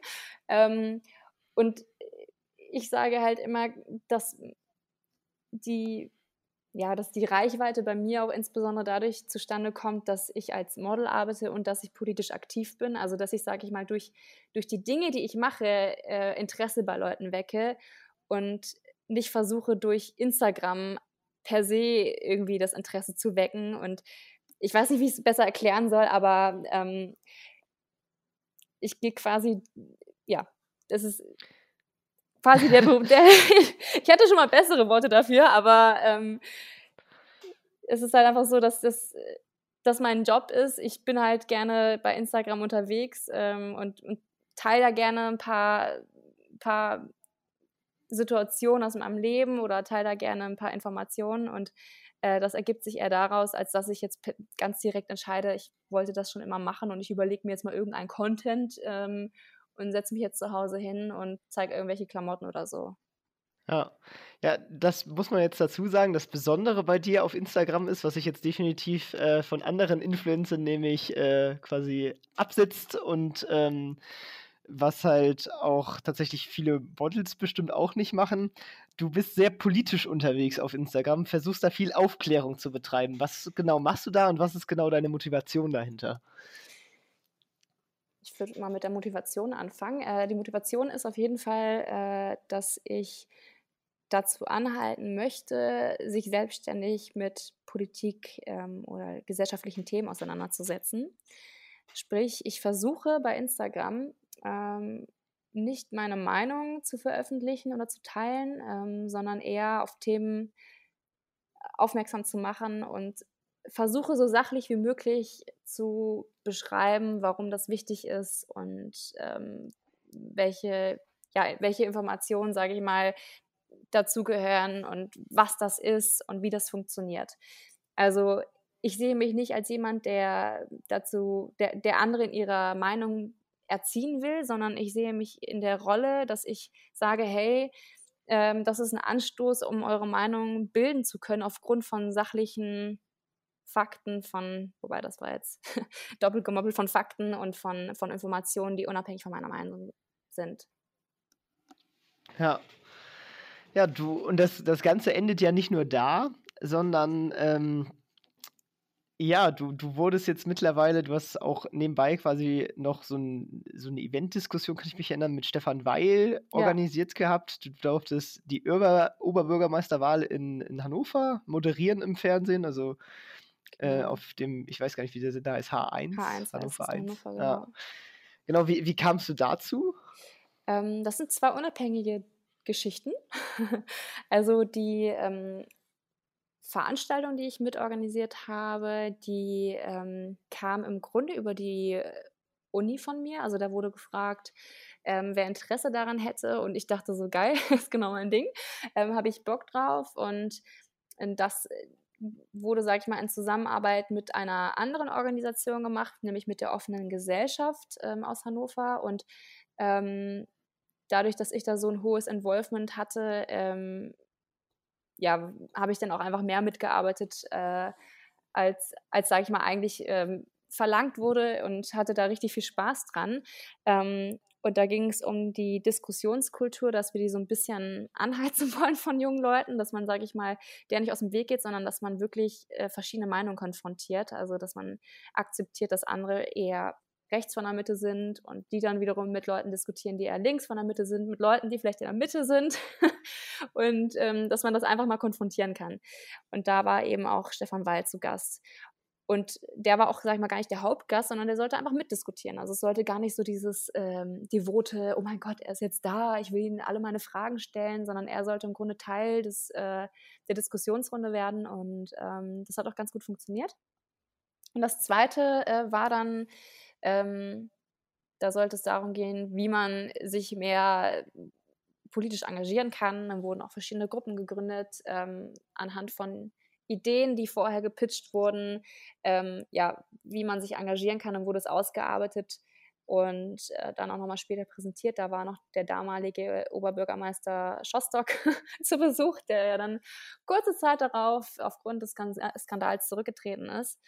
Ähm, und ich sage halt immer, dass die, ja, dass die Reichweite bei mir auch insbesondere dadurch zustande kommt, dass ich als Model arbeite und dass ich politisch aktiv bin. Also dass ich, sage ich mal, durch, durch die Dinge, die ich mache, äh, Interesse bei Leuten wecke und nicht versuche durch Instagram per se irgendwie das Interesse zu wecken. Und ich weiß nicht, wie ich es besser erklären soll, aber ähm, ich gehe quasi, ja, das ist quasi der, der ich hatte schon mal bessere Worte dafür, aber ähm, es ist halt einfach so, dass das dass mein Job ist. Ich bin halt gerne bei Instagram unterwegs ähm, und, und teile da gerne ein paar, paar Situation aus meinem Leben oder teile da gerne ein paar Informationen und äh, das ergibt sich eher daraus, als dass ich jetzt ganz direkt entscheide, ich wollte das schon immer machen und ich überlege mir jetzt mal irgendein Content ähm, und setze mich jetzt zu Hause hin und zeige irgendwelche Klamotten oder so. Ja. ja, das muss man jetzt dazu sagen. Das Besondere bei dir auf Instagram ist, was sich jetzt definitiv äh, von anderen Influencern nämlich äh, quasi absetzt und ähm, was halt auch tatsächlich viele Models bestimmt auch nicht machen. Du bist sehr politisch unterwegs auf Instagram, versuchst da viel Aufklärung zu betreiben. Was genau machst du da und was ist genau deine Motivation dahinter? Ich würde mal mit der Motivation anfangen. Äh, die Motivation ist auf jeden Fall, äh, dass ich dazu anhalten möchte, sich selbstständig mit Politik ähm, oder gesellschaftlichen Themen auseinanderzusetzen. Sprich, ich versuche bei Instagram ähm, nicht meine Meinung zu veröffentlichen oder zu teilen, ähm, sondern eher auf Themen aufmerksam zu machen und versuche so sachlich wie möglich zu beschreiben, warum das wichtig ist und ähm, welche, ja, welche Informationen, sage ich mal, dazugehören und was das ist und wie das funktioniert. Also ich sehe mich nicht als jemand, der dazu, der, der andere in ihrer Meinung erziehen will, sondern ich sehe mich in der Rolle, dass ich sage, hey, ähm, das ist ein Anstoß, um eure Meinung bilden zu können aufgrund von sachlichen Fakten, von, wobei das war jetzt doppelt gemoppelt von Fakten und von, von Informationen, die unabhängig von meiner Meinung sind. Ja. Ja, du, und das, das Ganze endet ja nicht nur da, sondern ähm, ja, du, du wurdest jetzt mittlerweile, du hast auch nebenbei quasi noch so, ein, so eine Eventdiskussion, kann ich mich erinnern, mit Stefan Weil organisiert ja. gehabt. Du durftest die Ober Oberbürgermeisterwahl in, in Hannover moderieren im Fernsehen, also äh, genau. auf dem, ich weiß gar nicht, wie der da ist, H1, H1 Hannover 1. Hannover, genau, ja. genau wie, wie kamst du dazu? Ähm, das sind zwei unabhängige Geschichten. also die ähm, Veranstaltung, die ich mitorganisiert habe, die ähm, kam im Grunde über die äh, Uni von mir. Also da wurde gefragt, ähm, wer Interesse daran hätte. Und ich dachte so, geil, ist genau mein Ding. Ähm, Habe ich Bock drauf. Und, und das äh, wurde, sage ich mal, in Zusammenarbeit mit einer anderen Organisation gemacht, nämlich mit der offenen Gesellschaft ähm, aus Hannover. Und ähm, dadurch, dass ich da so ein hohes Involvement hatte, ähm, ja, habe ich dann auch einfach mehr mitgearbeitet, äh, als, als sage ich mal, eigentlich ähm, verlangt wurde und hatte da richtig viel Spaß dran. Ähm, und da ging es um die Diskussionskultur, dass wir die so ein bisschen anheizen wollen von jungen Leuten, dass man, sage ich mal, der nicht aus dem Weg geht, sondern dass man wirklich äh, verschiedene Meinungen konfrontiert. Also dass man akzeptiert, dass andere eher rechts von der Mitte sind und die dann wiederum mit Leuten diskutieren, die eher links von der Mitte sind, mit Leuten, die vielleicht in der Mitte sind und ähm, dass man das einfach mal konfrontieren kann. Und da war eben auch Stefan Weil zu Gast. Und der war auch, sag ich mal, gar nicht der Hauptgast, sondern der sollte einfach mitdiskutieren. Also es sollte gar nicht so dieses ähm, devote, oh mein Gott, er ist jetzt da, ich will ihm alle meine Fragen stellen, sondern er sollte im Grunde Teil des, äh, der Diskussionsrunde werden. Und ähm, das hat auch ganz gut funktioniert. Und das Zweite äh, war dann ähm, da sollte es darum gehen, wie man sich mehr politisch engagieren kann. Dann wurden auch verschiedene Gruppen gegründet ähm, anhand von Ideen, die vorher gepitcht wurden, ähm, ja, wie man sich engagieren kann, dann wurde es ausgearbeitet und äh, dann auch nochmal später präsentiert. Da war noch der damalige Oberbürgermeister Schostock zu Besuch, der ja dann kurze Zeit darauf aufgrund des Skandals zurückgetreten ist.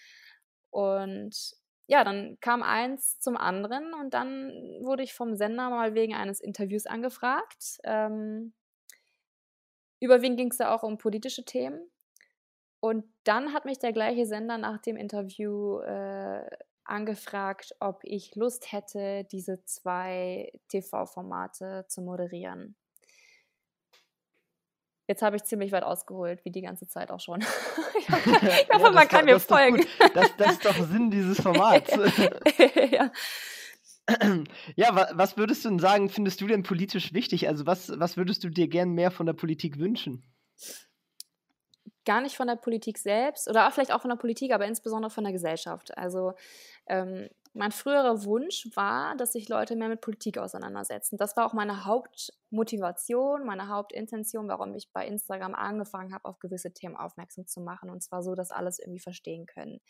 Und ja, dann kam eins zum anderen und dann wurde ich vom Sender mal wegen eines Interviews angefragt. Ähm, überwiegend ging es da auch um politische Themen. Und dann hat mich der gleiche Sender nach dem Interview äh, angefragt, ob ich Lust hätte, diese zwei TV-Formate zu moderieren. Jetzt habe ich ziemlich weit ausgeholt, wie die ganze Zeit auch schon. ich hoffe, ja, man kann mir folgen. Das, das, ist doch Sinn dieses Formats. ja. ja, was würdest du denn sagen, findest du denn politisch wichtig? Also was, was würdest du dir gern mehr von der Politik wünschen? Gar nicht von der Politik selbst oder auch vielleicht auch von der Politik, aber insbesondere von der Gesellschaft. Also ähm, mein früherer Wunsch war, dass sich Leute mehr mit Politik auseinandersetzen. Das war auch meine Hauptmotivation, meine Hauptintention, warum ich bei Instagram angefangen habe, auf gewisse Themen aufmerksam zu machen. Und zwar so, dass alles irgendwie verstehen können.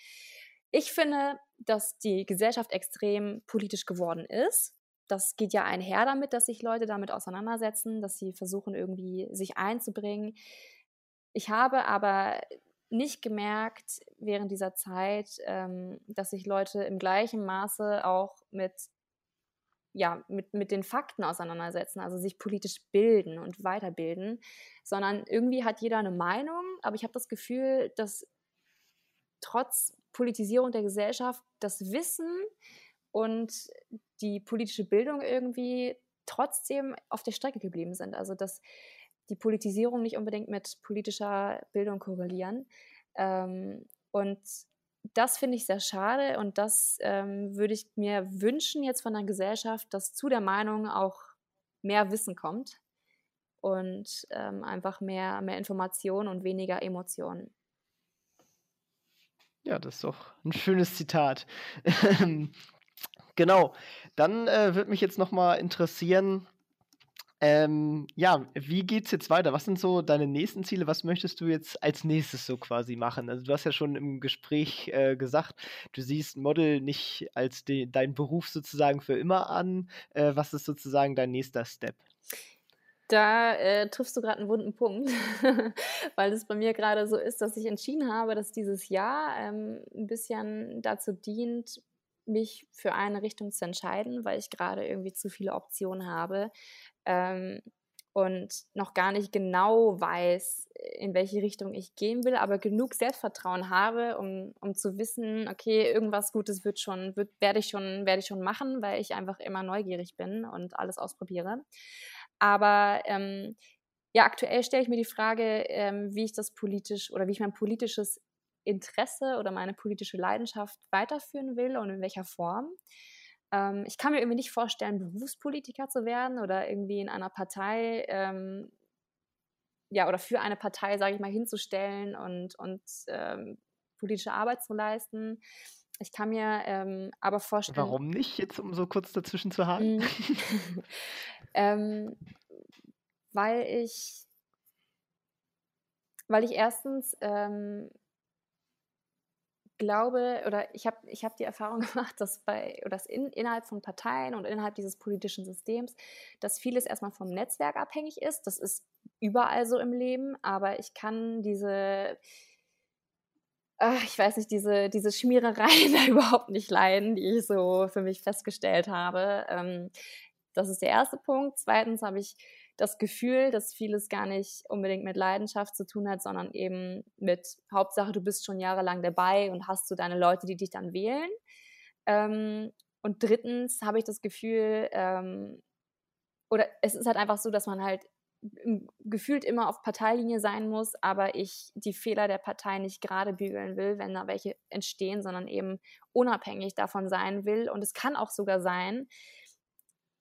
Ich finde, dass die Gesellschaft extrem politisch geworden ist. Das geht ja einher damit, dass sich Leute damit auseinandersetzen, dass sie versuchen, irgendwie sich einzubringen. Ich habe aber nicht gemerkt während dieser Zeit, ähm, dass sich Leute im gleichen Maße auch mit ja, mit, mit den Fakten auseinandersetzen, also sich politisch bilden und weiterbilden, sondern irgendwie hat jeder eine Meinung, aber ich habe das Gefühl, dass trotz Politisierung der Gesellschaft das Wissen und die politische Bildung irgendwie trotzdem auf der Strecke geblieben sind. Also dass die Politisierung nicht unbedingt mit politischer Bildung korrelieren. Ähm, und das finde ich sehr schade und das ähm, würde ich mir wünschen jetzt von der Gesellschaft, dass zu der Meinung auch mehr Wissen kommt und ähm, einfach mehr, mehr Information und weniger Emotionen. Ja, das ist doch ein schönes Zitat. genau. Dann äh, würde mich jetzt noch mal interessieren, ähm, ja, wie geht's jetzt weiter? Was sind so deine nächsten Ziele? Was möchtest du jetzt als nächstes so quasi machen? Also du hast ja schon im Gespräch äh, gesagt, du siehst Model nicht als dein Beruf sozusagen für immer an. Äh, was ist sozusagen dein nächster Step? Da äh, triffst du gerade einen wunden Punkt, weil es bei mir gerade so ist, dass ich entschieden habe, dass dieses Jahr ähm, ein bisschen dazu dient, mich für eine Richtung zu entscheiden, weil ich gerade irgendwie zu viele Optionen habe ähm, und noch gar nicht genau weiß, in welche Richtung ich gehen will, aber genug Selbstvertrauen habe, um, um zu wissen, okay, irgendwas Gutes wird schon, wird, werde ich schon, werde ich schon machen, weil ich einfach immer neugierig bin und alles ausprobiere. Aber ähm, ja, aktuell stelle ich mir die Frage, ähm, wie ich das politisch oder wie ich mein politisches Interesse oder meine politische Leidenschaft weiterführen will und in welcher Form. Ähm, ich kann mir irgendwie nicht vorstellen, Berufspolitiker zu werden oder irgendwie in einer Partei, ähm, ja, oder für eine Partei, sage ich mal, hinzustellen und, und ähm, politische Arbeit zu leisten. Ich kann mir ähm, aber vorstellen. Warum nicht, jetzt um so kurz dazwischen zu haben? Mhm. ähm, weil ich, weil ich erstens ähm, glaube oder ich habe ich hab die Erfahrung gemacht, dass bei oder dass in, innerhalb von Parteien und innerhalb dieses politischen Systems, dass vieles erstmal vom Netzwerk abhängig ist. Das ist überall so im Leben, aber ich kann diese ach, ich weiß nicht, diese, diese Schmierereien da überhaupt nicht leiden, die ich so für mich festgestellt habe. Ähm, das ist der erste Punkt. Zweitens habe ich das Gefühl, dass vieles gar nicht unbedingt mit Leidenschaft zu tun hat, sondern eben mit Hauptsache, du bist schon jahrelang dabei und hast so deine Leute, die dich dann wählen. Ähm, und drittens habe ich das Gefühl, ähm, oder es ist halt einfach so, dass man halt gefühlt immer auf Parteilinie sein muss, aber ich die Fehler der Partei nicht gerade bügeln will, wenn da welche entstehen, sondern eben unabhängig davon sein will. Und es kann auch sogar sein,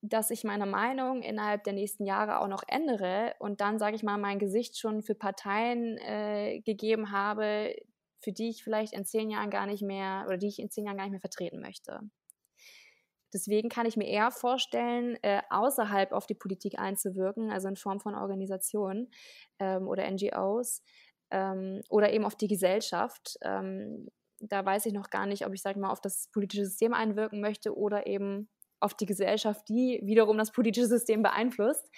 dass ich meine Meinung innerhalb der nächsten Jahre auch noch ändere und dann, sage ich mal, mein Gesicht schon für Parteien äh, gegeben habe, für die ich vielleicht in zehn Jahren gar nicht mehr oder die ich in zehn Jahren gar nicht mehr vertreten möchte. Deswegen kann ich mir eher vorstellen, äh, außerhalb auf die Politik einzuwirken, also in Form von Organisationen ähm, oder NGOs ähm, oder eben auf die Gesellschaft. Ähm, da weiß ich noch gar nicht, ob ich, sage mal, auf das politische System einwirken möchte oder eben auf die Gesellschaft, die wiederum das politische System beeinflusst.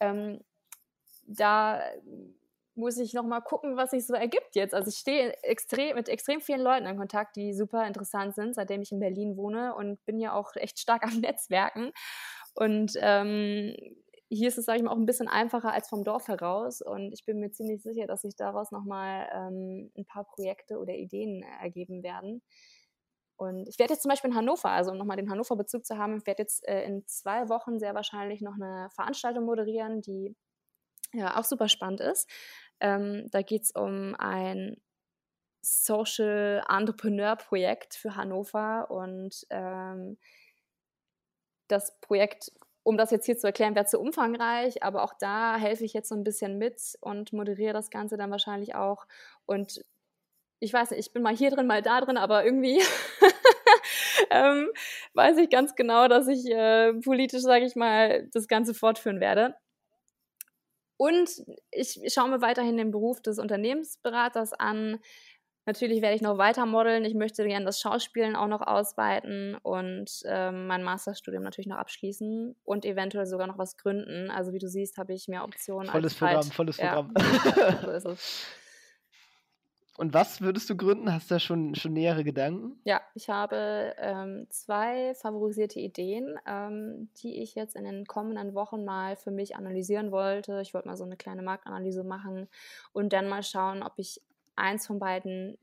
Ähm, da muss ich noch mal gucken, was sich so ergibt jetzt. Also ich stehe extrem, mit extrem vielen Leuten in Kontakt, die super interessant sind, seitdem ich in Berlin wohne und bin ja auch echt stark am Netzwerken. Und ähm, hier ist es, sage ich mal, auch ein bisschen einfacher als vom Dorf heraus. Und ich bin mir ziemlich sicher, dass sich daraus noch mal ähm, ein paar Projekte oder Ideen ergeben werden. Und ich werde jetzt zum Beispiel in Hannover, also um nochmal den Hannover-Bezug zu haben, ich werde jetzt äh, in zwei Wochen sehr wahrscheinlich noch eine Veranstaltung moderieren, die ja auch super spannend ist. Ähm, da geht es um ein Social Entrepreneur Projekt für Hannover und ähm, das Projekt, um das jetzt hier zu erklären, wäre zu umfangreich, aber auch da helfe ich jetzt so ein bisschen mit und moderiere das Ganze dann wahrscheinlich auch und ich weiß nicht, ich bin mal hier drin, mal da drin, aber irgendwie ähm, weiß ich ganz genau, dass ich äh, politisch, sage ich mal, das Ganze fortführen werde. Und ich schaue mir weiterhin den Beruf des Unternehmensberaters an. Natürlich werde ich noch weiter modeln. Ich möchte gerne das Schauspielen auch noch ausweiten und ähm, mein Masterstudium natürlich noch abschließen und eventuell sogar noch was gründen. Also wie du siehst, habe ich mehr Optionen. Volles Programm, volles Programm. Ja, so ist es. Und was würdest du gründen? Hast du da schon, schon nähere Gedanken? Ja, ich habe ähm, zwei favorisierte Ideen, ähm, die ich jetzt in den kommenden Wochen mal für mich analysieren wollte. Ich wollte mal so eine kleine Marktanalyse machen und dann mal schauen, ob ich eins von beiden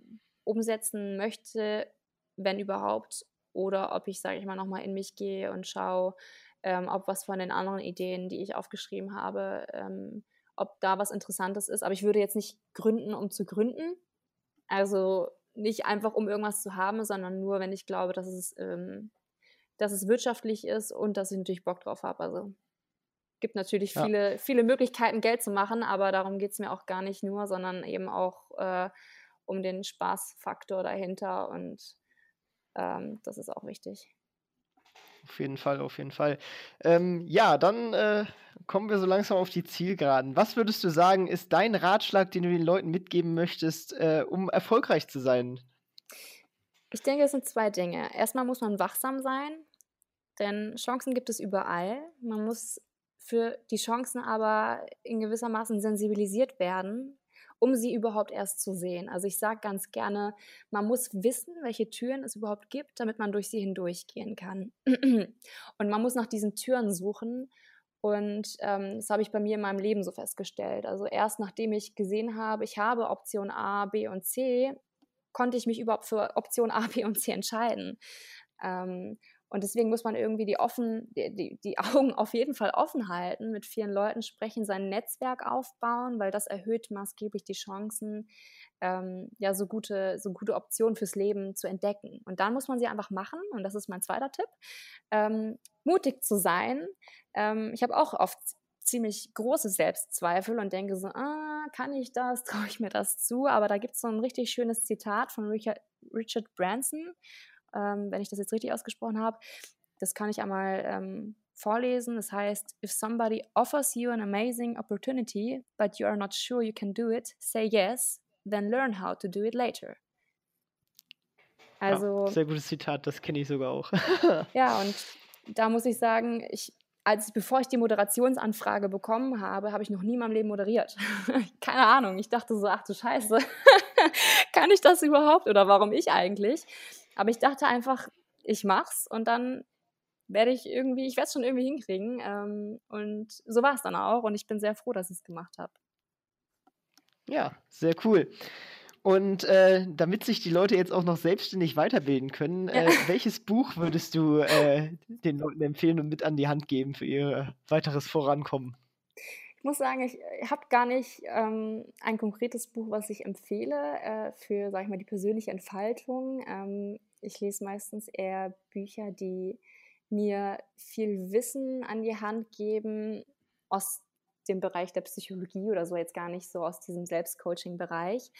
umsetzen möchte, wenn überhaupt, oder ob ich, sage ich mal, nochmal in mich gehe und schaue, ähm, ob was von den anderen Ideen, die ich aufgeschrieben habe, ähm, ob da was Interessantes ist. Aber ich würde jetzt nicht gründen, um zu gründen. Also nicht einfach, um irgendwas zu haben, sondern nur, wenn ich glaube, dass es, ähm, dass es wirtschaftlich ist und dass ich natürlich Bock drauf habe. Also gibt natürlich ja. viele, viele Möglichkeiten, Geld zu machen, aber darum geht es mir auch gar nicht nur, sondern eben auch äh, um den Spaßfaktor dahinter und ähm, das ist auch wichtig. Auf jeden Fall, auf jeden Fall. Ähm, ja, dann äh, kommen wir so langsam auf die Zielgeraden. Was würdest du sagen, ist dein Ratschlag, den du den Leuten mitgeben möchtest, äh, um erfolgreich zu sein? Ich denke, es sind zwei Dinge. Erstmal muss man wachsam sein, denn Chancen gibt es überall. Man muss für die Chancen aber in gewisser Maßen sensibilisiert werden, um sie überhaupt erst zu sehen. Also ich sage ganz gerne, man muss wissen, welche Türen es überhaupt gibt, damit man durch sie hindurchgehen kann. Und man muss nach diesen Türen suchen. Und ähm, das habe ich bei mir in meinem Leben so festgestellt. Also erst nachdem ich gesehen habe, ich habe Option A, B und C, konnte ich mich überhaupt für Option A, B und C entscheiden. Ähm, und deswegen muss man irgendwie die, offen, die, die, die, Augen auf jeden Fall offen halten, mit vielen Leuten sprechen, sein Netzwerk aufbauen, weil das erhöht maßgeblich die Chancen, ähm, ja, so gute, so gute Optionen fürs Leben zu entdecken. Und dann muss man sie einfach machen, und das ist mein zweiter Tipp, ähm, mutig zu sein. Ähm, ich habe auch oft ziemlich große Selbstzweifel und denke so, ah, kann ich das, traue ich mir das zu? Aber da gibt es so ein richtig schönes Zitat von Richard, Richard Branson ähm, wenn ich das jetzt richtig ausgesprochen habe. Das kann ich einmal ähm, vorlesen. Das heißt, if somebody offers you an amazing opportunity, but you are not sure you can do it, say yes, then learn how to do it later. Also, ja, sehr gutes Zitat, das kenne ich sogar auch. ja, und da muss ich sagen, ich, als bevor ich die Moderationsanfrage bekommen habe, habe ich noch nie in meinem Leben moderiert. Keine Ahnung. Ich dachte so, ach du Scheiße, kann ich das überhaupt oder warum ich eigentlich? Aber ich dachte einfach, ich mach's und dann werde ich irgendwie, ich werde es schon irgendwie hinkriegen. Ähm, und so war es dann auch und ich bin sehr froh, dass ich es gemacht habe. Ja, sehr cool. Und äh, damit sich die Leute jetzt auch noch selbstständig weiterbilden können, äh, welches Buch würdest du äh, den Leuten empfehlen und mit an die Hand geben für ihr weiteres Vorankommen? Ich muss sagen, ich, ich habe gar nicht ähm, ein konkretes Buch, was ich empfehle äh, für, sag ich mal, die persönliche Entfaltung. Ähm, ich lese meistens eher Bücher, die mir viel Wissen an die Hand geben aus dem Bereich der Psychologie oder so, jetzt gar nicht so aus diesem Selbstcoaching-Bereich.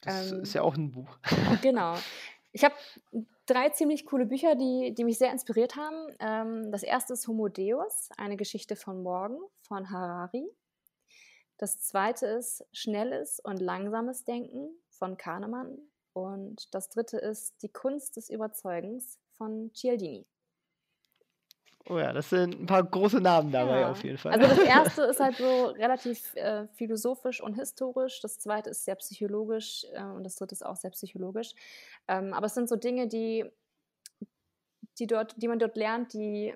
Das ähm, ist ja auch ein Buch. Genau. Ich habe drei ziemlich coole Bücher, die, die mich sehr inspiriert haben. Ähm, das erste ist Homo Deus, eine Geschichte von morgen von Harari. Das zweite ist schnelles und langsames Denken von Kahnemann. Und das dritte ist die Kunst des Überzeugens von Cialdini. Oh ja, das sind ein paar große Namen dabei ja. auf jeden Fall. Also das erste ist halt so relativ äh, philosophisch und historisch, das zweite ist sehr psychologisch äh, und das dritte ist auch sehr psychologisch. Ähm, aber es sind so Dinge, die, die, dort, die man dort lernt, die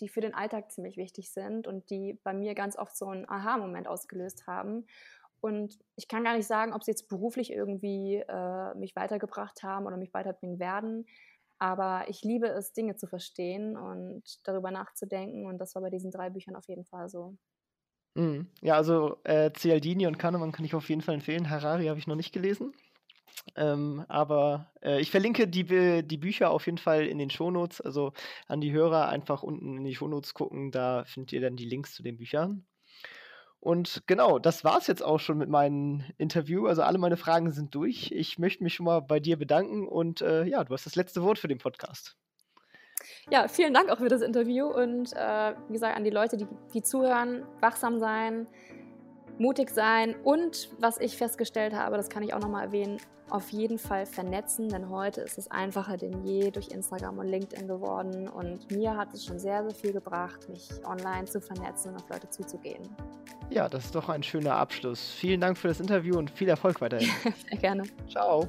die für den Alltag ziemlich wichtig sind und die bei mir ganz oft so einen Aha-Moment ausgelöst haben. Und ich kann gar nicht sagen, ob sie jetzt beruflich irgendwie äh, mich weitergebracht haben oder mich weiterbringen werden. Aber ich liebe es, Dinge zu verstehen und darüber nachzudenken. Und das war bei diesen drei Büchern auf jeden Fall so. Mhm. Ja, also äh, Cialdini und Kahnemann kann ich auf jeden Fall empfehlen. Harari habe ich noch nicht gelesen. Ähm, aber äh, ich verlinke die, die Bücher auf jeden Fall in den Shownotes. Also an die Hörer einfach unten in die Shownotes gucken. Da findet ihr dann die Links zu den Büchern. Und genau, das war es jetzt auch schon mit meinem Interview. Also alle meine Fragen sind durch. Ich möchte mich schon mal bei dir bedanken und äh, ja, du hast das letzte Wort für den Podcast. Ja, vielen Dank auch für das Interview und äh, wie gesagt an die Leute, die, die zuhören, wachsam sein, mutig sein und was ich festgestellt habe, das kann ich auch nochmal erwähnen, auf jeden Fall vernetzen, denn heute ist es einfacher denn je durch Instagram und LinkedIn geworden und mir hat es schon sehr, sehr viel gebracht, mich online zu vernetzen und auf Leute zuzugehen. Ja, das ist doch ein schöner Abschluss. Vielen Dank für das Interview und viel Erfolg weiterhin. sehr gerne. Ciao.